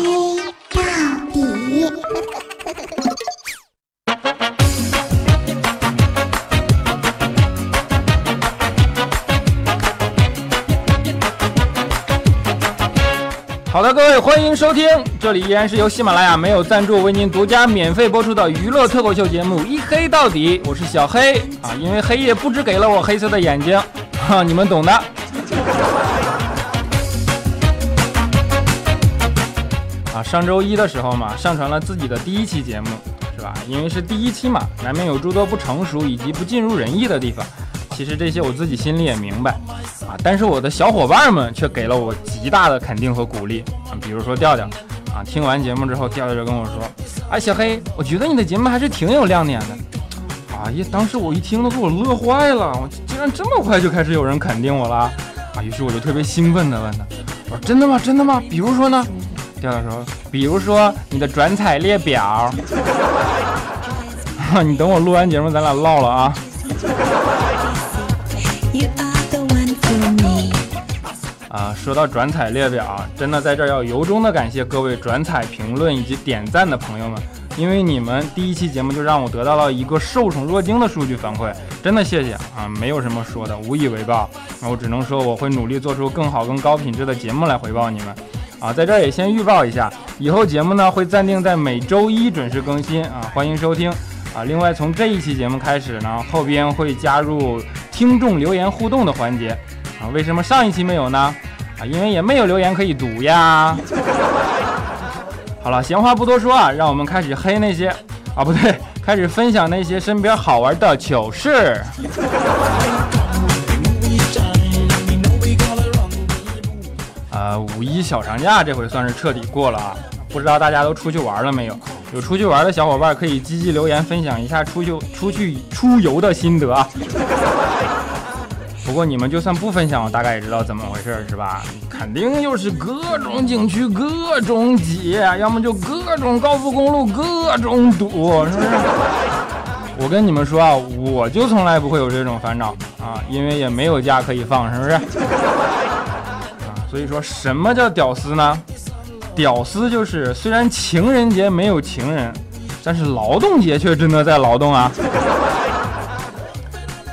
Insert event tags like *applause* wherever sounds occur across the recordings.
黑到底。好的，各位，欢迎收听，这里依然是由喜马拉雅没有赞助为您独家免费播出的娱乐脱口秀节目《一黑到底》，我是小黑啊，因为黑夜不止给了我黑色的眼睛，哈，你们懂的。上周一的时候嘛，上传了自己的第一期节目，是吧？因为是第一期嘛，难免有诸多不成熟以及不尽如人意的地方。其实这些我自己心里也明白，啊，但是我的小伙伴们却给了我极大的肯定和鼓励啊。比如说调调，啊，听完节目之后，调调就跟我说：“哎，小黑，我觉得你的节目还是挺有亮点的。”哎呀，当时我一听都给我乐坏了，我竟然这么快就开始有人肯定我了啊！于是我就特别兴奋地问他：“我说真的吗？真的吗？比如说呢？”调调说：“比如说你的转采列表。*laughs* ”你等我录完节目，咱俩唠了啊。啊，说到转采列表，真的在这儿要由衷的感谢各位转采、评论以及点赞的朋友们，因为你们第一期节目就让我得到了一个受宠若惊的数据反馈，真的谢谢啊！没有什么说的，无以为报。那我只能说我会努力做出更好、更高品质的节目来回报你们。啊，在这儿也先预告一下，以后节目呢会暂定在每周一准时更新啊，欢迎收听啊。另外从这一期节目开始呢，后边会加入听众留言互动的环节。啊，为什么上一期没有呢？啊，因为也没有留言可以读呀。好了，闲话不多说啊，让我们开始黑那些啊，不对，开始分享那些身边好玩的糗事。呃，五一小长假这回算是彻底过了啊，不知道大家都出去玩了没有？有出去玩的小伙伴可以积极留言分享一下出去出去出游的心得啊。*laughs* 不过你们就算不分享，我大概也知道怎么回事，是吧？肯定又是各种景区各种挤，要么就各种高速公路各种堵，是不是？我跟你们说啊，我就从来不会有这种烦恼啊，因为也没有假可以放，是不是？所以说什么叫屌丝呢？屌丝就是虽然情人节没有情人，但是劳动节却真的在劳动啊。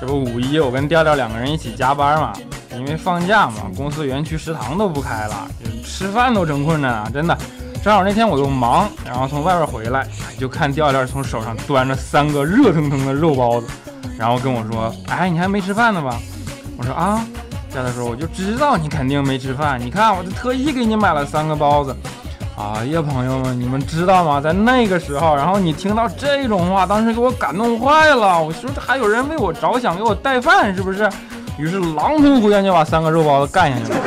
这不五一，我跟调调两个人一起加班嘛，因为放假嘛，公司园区食堂都不开了，吃饭都成困难啊，真的。正好那天我又忙，然后从外边回来，就看调调从手上端着三个热腾腾的肉包子，然后跟我说：“哎，你还没吃饭呢吧？”我说：“啊。”调调说：“我就知道你肯定没吃饭，你看，我就特意给你买了三个包子。”哎呀，朋友们，你们知道吗？在那个时候，然后你听到这种话，当时给我感动坏了。我说这还有人为我着想，给我带饭，是不是？于是狼吞虎咽就把三个肉包子干下去了。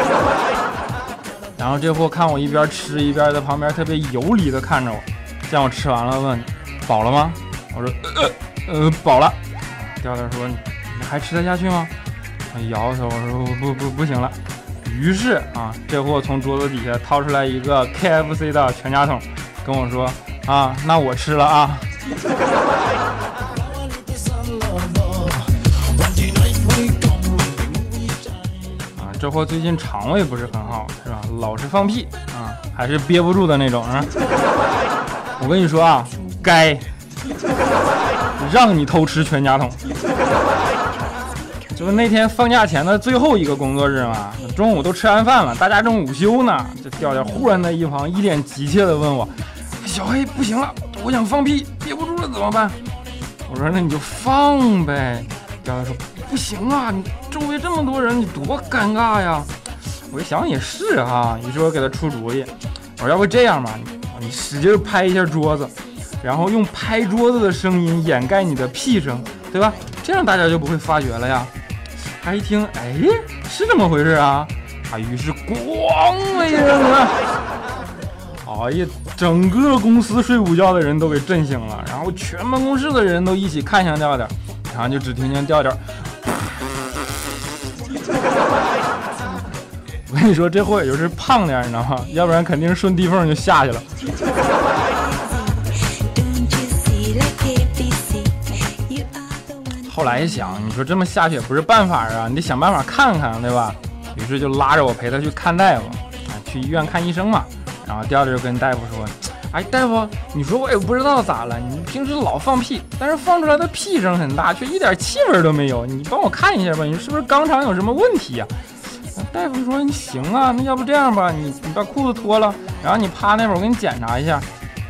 然后这货看我一边吃一边在旁边特别有礼的看着我，见我吃完了，问饱了吗？我说呃呃饱了。调调说你还吃得下去吗？摇头，我说不不不行了。于是啊，这货从桌子底下掏出来一个 KFC 的全家桶，跟我说：“啊，那我吃了啊。” *laughs* 啊，这货最近肠胃不是很好，是吧？老是放屁啊，还是憋不住的那种啊。我跟你说啊，该让你偷吃全家桶。就是那天放假前的最后一个工作日嘛，中午都吃完饭了，大家正午休呢。这调调忽然在一旁一脸急切地问我：“小黑，不行了，我想放屁，憋不住了怎么办？”我说：“那你就放呗。”调调说：“不行啊，你周围这么多人，你多尴尬呀。”我一想也是哈，于是我给他出主意，我说：“要不这样吧，你使劲拍一下桌子，然后用拍桌子的声音掩盖你的屁声，对吧？这样大家就不会发觉了呀。”他一听，哎，是这么回事啊！他，于是咣的一声啊，哎呀，整个公司睡午觉的人都给震醒了，然后全办公室的人都一起看向调调，然后就只听见调调。*laughs* 我跟你说，这货也就是胖点，你知道吗？要不然肯定顺地缝就下去了。后来一想，你说这么下去也不是办法啊，你得想办法看看，对吧？于是就拉着我陪他去看大夫，啊，去医院看医生嘛。然后调调就跟大夫说：“哎，大夫，你说我也不知道咋了，你平时老放屁，但是放出来的屁声很大，却一点气味都没有，你帮我看一下吧，你是不是肛肠有什么问题呀？”大夫说：“你行啊，那要不这样吧，你你把裤子脱了，然后你趴那会儿，我给你检查一下。”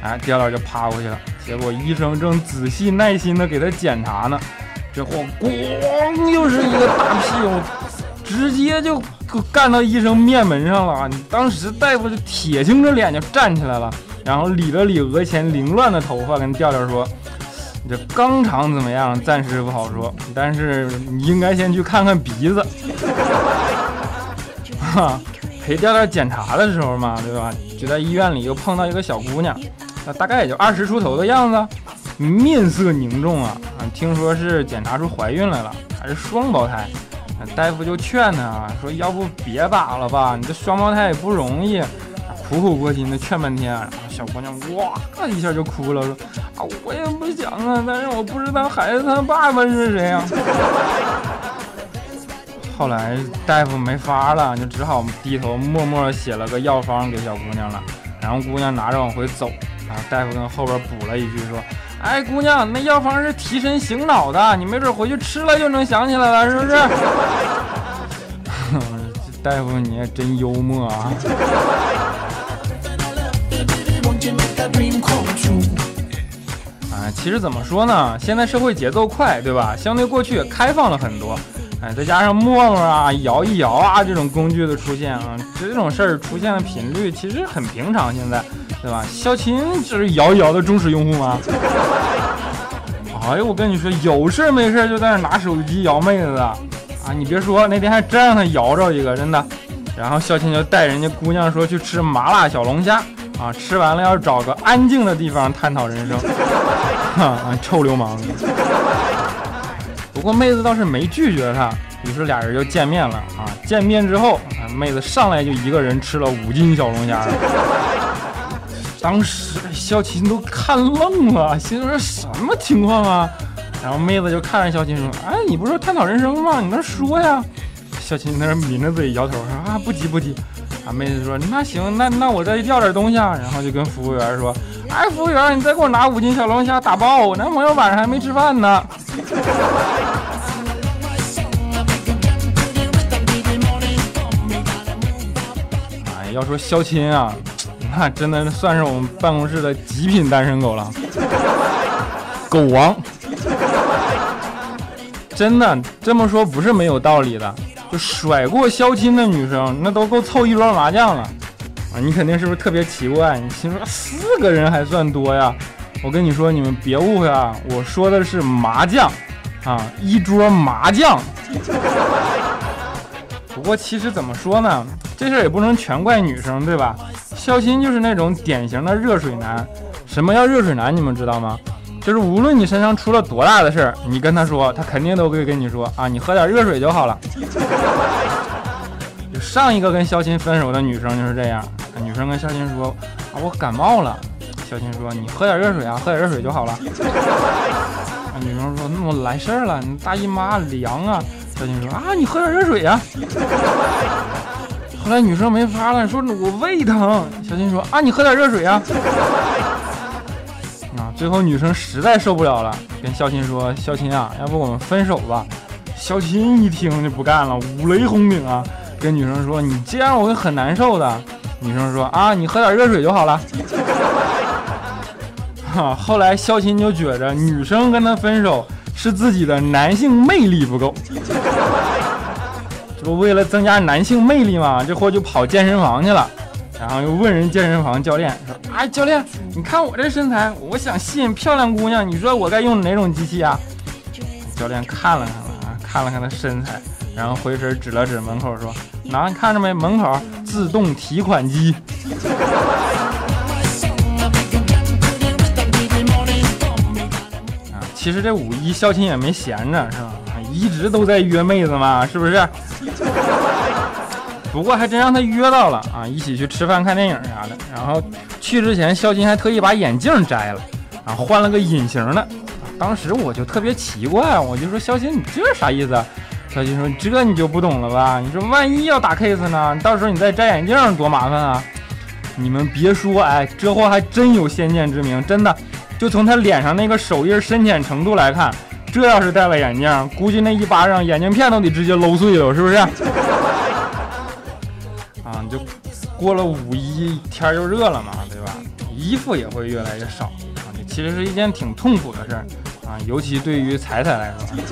哎，调调就趴过去了，结果医生正仔细耐心的给他检查呢，这货咣又是一个大屁股，直接就。干到医生面门上了！当时大夫就铁青着脸就站起来了，然后理了理额前凌乱的头发，跟调调说：“你这肛肠怎么样？暂时不好说，但是你应该先去看看鼻子。”哈，陪调调检查的时候嘛，对吧？就在医院里又碰到一个小姑娘，那大概也就二十出头的样子，面色凝重啊！听说是检查出怀孕来了，还是双胞胎。大夫就劝他说：“要不别打了吧，你这双胞胎也不容易。”苦口婆心的劝半天，然后小姑娘哇一下就哭了，说：“啊，我也不想啊，但是我不知道孩子他爸爸是谁啊。”后来大夫没法了，就只好低头默默写了个药方给小姑娘了，然后姑娘拿着往回走，然后大夫跟后边补了一句说。哎，姑娘，那药方是提神醒脑的，你没准回去吃了就能想起来了，是不是？*laughs* 大夫，你也真幽默啊！啊，其实怎么说呢？现在社会节奏快，对吧？相对过去也开放了很多。哎，再加上陌陌啊、摇一摇啊这种工具的出现啊，这种事儿出现的频率其实很平常。现在，对吧？小琴就是摇一摇的忠实用户吗？哎呦，我跟你说，有事没事就在那拿手机摇妹子的啊！你别说，那天还真让他摇着一个，真的。然后小琴就带人家姑娘说去吃麻辣小龙虾啊，吃完了要找个安静的地方探讨人生。*laughs* 啊，臭流氓！不过妹子倒是没拒绝他，于是俩人就见面了啊。见面之后，妹子上来就一个人吃了五斤小龙虾。当时肖琴都看愣了，心说什么情况啊？然后妹子就看着肖琴说：“哎，你不是说探讨人生吗？你那说呀。”小琴在那抿着嘴摇头说：“啊，不急不急。”啊，妹子说：“那行，那那我再要点东西啊。”然后就跟服务员说：“哎，服务员，你再给我拿五斤小龙虾打包，我男朋友晚上还没吃饭呢。”哎，要说肖钦啊，那真的算是我们办公室的极品单身狗了，狗王。真的这么说不是没有道理的，就甩过相亲的女生，那都够凑一桌麻将了啊！你肯定是不是特别奇怪？你心说四个人还算多呀？我跟你说，你们别误会啊，我说的是麻将。啊，一桌麻将。不过其实怎么说呢，这事儿也不能全怪女生，对吧？肖钦就是那种典型的热水男。什么叫热水男？你们知道吗？就是无论你身上出了多大的事儿，你跟他说，他肯定都会跟你说啊，你喝点热水就好了。*laughs* 就上一个跟肖钦分手的女生就是这样，女生跟肖钦说啊，我感冒了。肖钦说，你喝点热水啊，喝点热水就好了。女生说：“那我来事儿了，你大姨妈凉啊。”小琴说：“啊，你喝点热水呀。”后来女生没法了，说：“我胃疼。”小琴说：“啊，你喝点热水呀。”啊，最后女生实在受不了了，跟肖琴说：“肖琴啊，要不我们分手吧？”肖琴一听就不干了，五雷轰顶啊，跟女生说：“你这样我会很难受的。”女生说：“啊，你喝点热水就好了。*laughs* ”哈后来肖琴就觉着女生跟他分手是自己的男性魅力不够，不为了增加男性魅力嘛，这货就跑健身房去了，然后又问人健身房教练说：“哎，教练，你看我这身材，我想吸引漂亮姑娘，你说我该用哪种机器啊？”教练看了看了啊，看了看他身材，然后回身指了指门口说：“那你看着没？门口自动提款机。*laughs* ”其实这五一肖钦也没闲着，是吧？一直都在约妹子嘛，是不是？不过还真让他约到了啊，一起去吃饭、看电影啥的。然后去之前，肖金还特意把眼镜摘了，然后换了个隐形的。当时我就特别奇怪，我就说肖金，你这啥意思？肖金说：“这你就不懂了吧？你说万一要打 case 呢？到时候你再摘眼镜多麻烦啊！”你们别说，哎，这货还真有先见之明，真的。就从他脸上那个手印深浅程度来看，这要是戴了眼镜，估计那一巴掌眼镜片都得直接搂碎了，是不是？*laughs* 啊，就过了五一，天就热了嘛，对吧？衣服也会越来越少啊，这其实是一件挺痛苦的事儿啊，尤其对于彩彩来说。*laughs*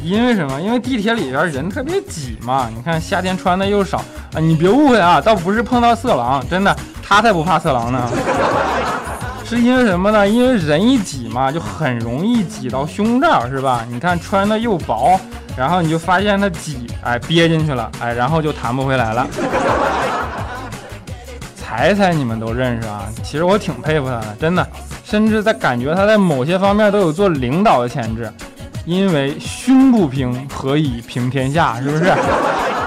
因为什么？因为地铁里边人特别挤嘛。你看夏天穿的又少啊，你别误会啊，倒不是碰到色狼，真的，他才不怕色狼呢。是因为什么呢？因为人一挤嘛，就很容易挤到胸罩，是吧？你看穿的又薄，然后你就发现它挤，哎，憋进去了，哎，然后就弹不回来了。彩彩你们都认识啊，其实我挺佩服他的，真的，甚至在感觉他在某些方面都有做领导的潜质。因为胸不平，何以平天下？是不是？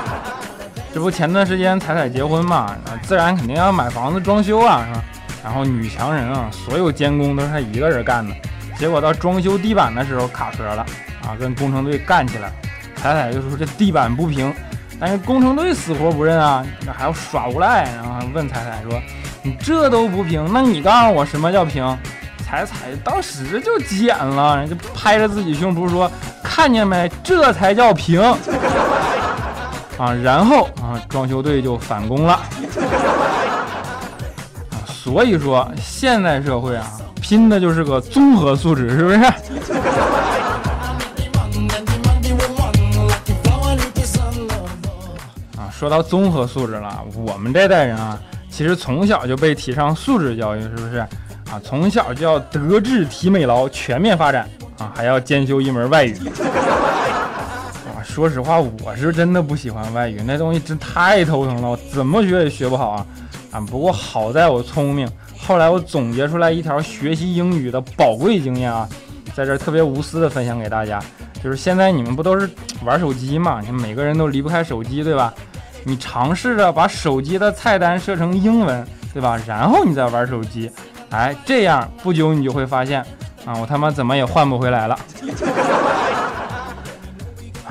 *laughs* 这不前段时间彩彩结婚嘛，自然肯定要买房子装修啊，是吧？然后女强人啊，所有监工都是她一个人干的，结果到装修地板的时候卡壳了啊，跟工程队干起来。彩彩就说这地板不平，但是工程队死活不认啊，还要耍无赖，然后问彩彩说：“你这都不平，那你告诉我什么叫平？”彩彩当时就急眼了，人就拍着自己胸脯说：“看见没，这才叫平啊！”然后啊，装修队就返工了。所以说，现代社会啊，拼的就是个综合素质，是不是？*laughs* 啊，说到综合素质了，我们这代人啊，其实从小就被提倡素质教育，是不是？啊，从小就要德智体美劳全面发展啊，还要兼修一门外语。*laughs* 啊，说实话，我是真的不喜欢外语，那东西真太头疼了，我怎么学也学不好啊。啊，不过好在我聪明，后来我总结出来一条学习英语的宝贵经验啊，在这特别无私的分享给大家。就是现在你们不都是玩手机嘛？你每个人都离不开手机，对吧？你尝试着把手机的菜单设成英文，对吧？然后你再玩手机，哎，这样不久你就会发现，啊，我他妈怎么也换不回来了。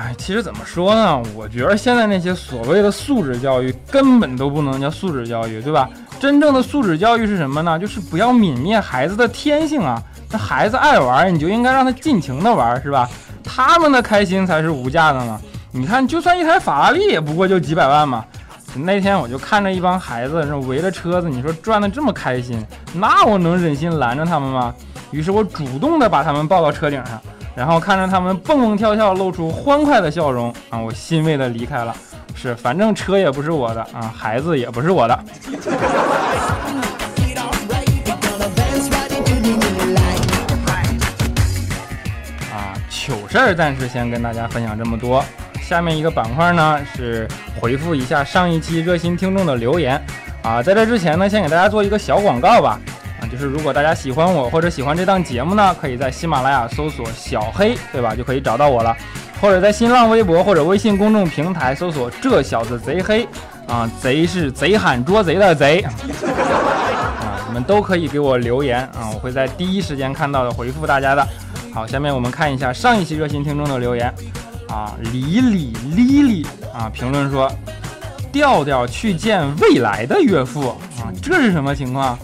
哎，其实怎么说呢？我觉得现在那些所谓的素质教育根本都不能叫素质教育，对吧？真正的素质教育是什么呢？就是不要泯灭孩子的天性啊！那孩子爱玩，你就应该让他尽情的玩，是吧？他们的开心才是无价的呢。你看，就算一台法拉利也不过就几百万嘛。那天我就看着一帮孩子围着车子，你说转的这么开心，那我能忍心拦着他们吗？于是我主动的把他们抱到车顶上。然后看着他们蹦蹦跳跳，露出欢快的笑容啊，我欣慰的离开了。是，反正车也不是我的啊，孩子也不是我的。啊，糗事儿暂时先跟大家分享这么多。下面一个板块呢是回复一下上一期热心听众的留言。啊，在这之前呢，先给大家做一个小广告吧。就是如果大家喜欢我或者喜欢这档节目呢，可以在喜马拉雅搜索小黑，对吧？就可以找到我了。或者在新浪微博或者微信公众平台搜索这小子贼黑啊，贼是贼喊捉贼的贼啊，你们都可以给我留言啊，我会在第一时间看到的回复大家的。好，下面我们看一下上一期热心听众的留言啊，李李丽丽啊，评论说调调去见未来的岳父啊，这是什么情况？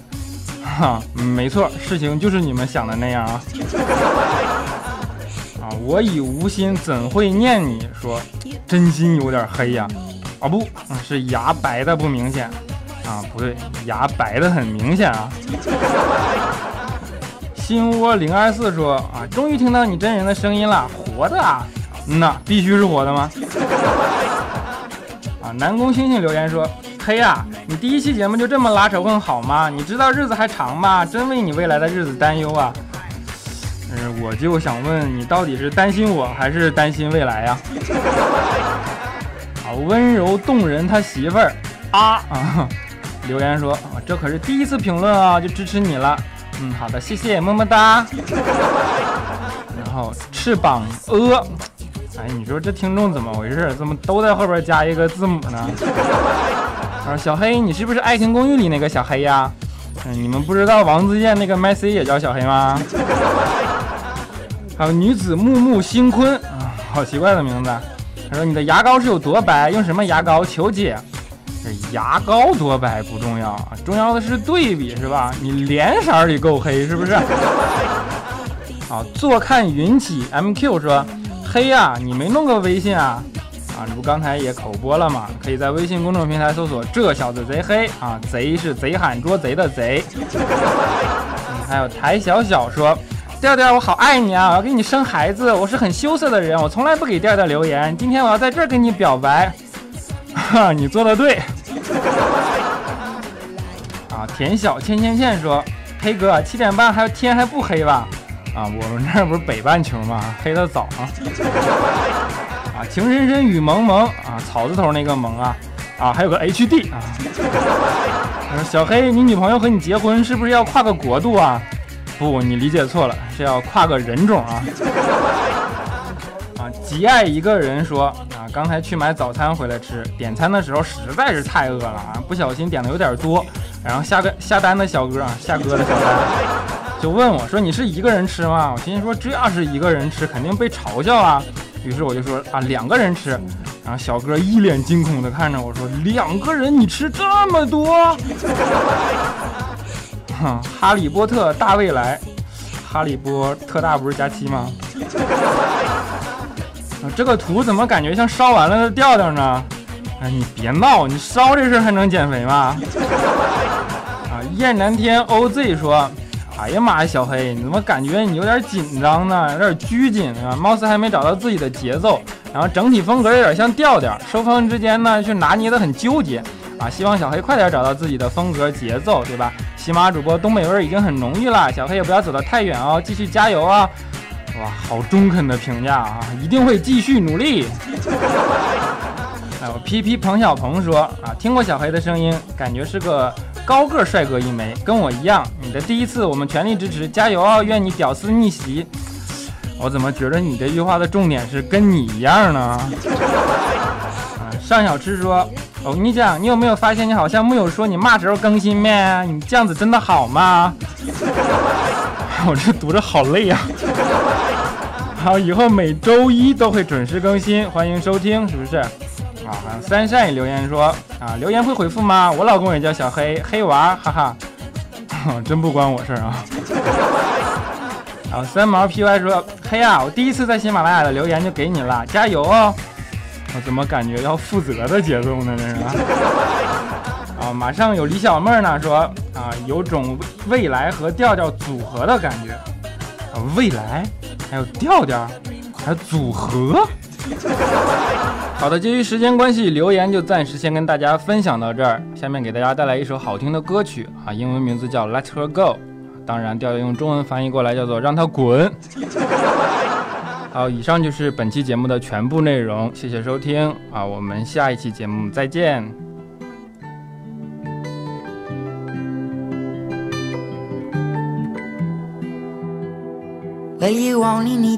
哈，*laughs* 没错，事情就是你们想的那样啊！*laughs* 啊，我已无心，怎会念你？说真心有点黑呀！啊不，是牙白的不明显啊，不对，牙白的很明显啊！*laughs* 心窝零二四说啊，终于听到你真人的声音了，活的啊？嗯呐，必须是活的吗？啊，南宫星星留言说。黑呀，你第一期节目就这么拉仇恨好吗？你知道日子还长吗？真为你未来的日子担忧啊！嗯，我就想问你，到底是担心我还是担心未来呀？*laughs* 啊，温柔动人他媳妇儿啊啊！*laughs* 留言说，这可是第一次评论啊，就支持你了。嗯，好的，谢谢，么么哒。然后翅膀呃，哎，你说这听众怎么回事？怎么都在后边加一个字母呢？啊，小黑，你是不是《爱情公寓》里那个小黑呀？嗯，你们不知道王自健那个麦 C 也叫小黑吗？*laughs* 还有女子木木星坤啊，好奇怪的名字。他说你的牙膏是有多白？用什么牙膏？求解。这牙膏多白不重要，重要的是对比，是吧？你脸色儿里够黑，是不是？*laughs* 啊，坐看云起，MQ 说黑呀，你没弄个微信啊？啊，这不刚才也口播了吗？可以在微信公众平台搜索“这小子贼黑”啊，贼是贼喊捉贼的贼。*laughs* 还有台小小说，调调我好爱你啊，我要给你生孩子，我是很羞涩的人，我从来不给调调留言，今天我要在这儿跟你表白。哈，*laughs* 你做的对。啊，田小倩倩倩说，黑哥七点半还有天还不黑吧？啊，我们这儿不是北半球吗？黑的早啊！情深深雨蒙蒙啊，草字头那个蒙啊，啊，还有个 H D 啊。*laughs* 小黑，你女朋友和你结婚是不是要跨个国度啊？不，你理解错了，是要跨个人种啊。*laughs* 啊，极爱一个人说啊，刚才去买早餐回来吃，点餐的时候实在是太饿了啊，不小心点的有点多，然后下个下单的小哥啊，下哥的小单。就问我说：“你是一个人吃吗？”我心说：“这要是一个人吃，肯定被嘲笑啊。”于是我就说：“啊，两个人吃。”然后小哥一脸惊恐的看着我说：“两个人你吃这么多？”哈，*laughs* 哈利波特大未来，哈利波特大不是加七吗？啊，这个图怎么感觉像烧完了的调调呢？哎，你别闹，你烧这事还能减肥吗？*laughs* 啊，燕南天 OZ 说。哎呀妈呀，小黑，你怎么感觉你有点紧张呢？有点拘谨啊，貌似还没找到自己的节奏，然后整体风格有点像调调，收放之间呢却拿捏的很纠结啊！希望小黑快点找到自己的风格节奏，对吧？喜马主播东北味已经很浓郁了，小黑也不要走得太远哦，继续加油啊！哇，好中肯的评价啊，一定会继续努力。*laughs* 哎，我 P P 彭小鹏说啊，听过小黑的声音，感觉是个。高个帅哥一枚，跟我一样。你的第一次，我们全力支持，加油哦！愿你屌丝逆袭。我怎么觉得你这句话的重点是跟你一样呢？啊，尚小吃说，我跟你讲，你有没有发现你好像没有说你嘛时候更新咩？你这样子真的好吗？*laughs* 我这读着好累呀。*laughs* 好，以后每周一都会准时更新，欢迎收听，是不是？啊，好像三善也留言说啊，留言会回复吗？我老公也叫小黑黑娃，哈哈，*laughs* 真不关我事儿啊。啊，三毛 py 说黑呀，我第一次在喜马拉雅的留言就给你了，加油哦！我怎么感觉要负责的节奏呢？这是啊，马上有李小妹呢说啊，有种未来和调调组合的感觉啊，未来还有调调还有组合。*laughs* 好的，基于时间关系，留言就暂时先跟大家分享到这儿。下面给大家带来一首好听的歌曲啊，英文名字叫《Let Her Go》，当然调调用中文翻译过来叫做“让她滚 *laughs* ”。好，以上就是本期节目的全部内容，谢谢收听啊，我们下一期节目再见。Only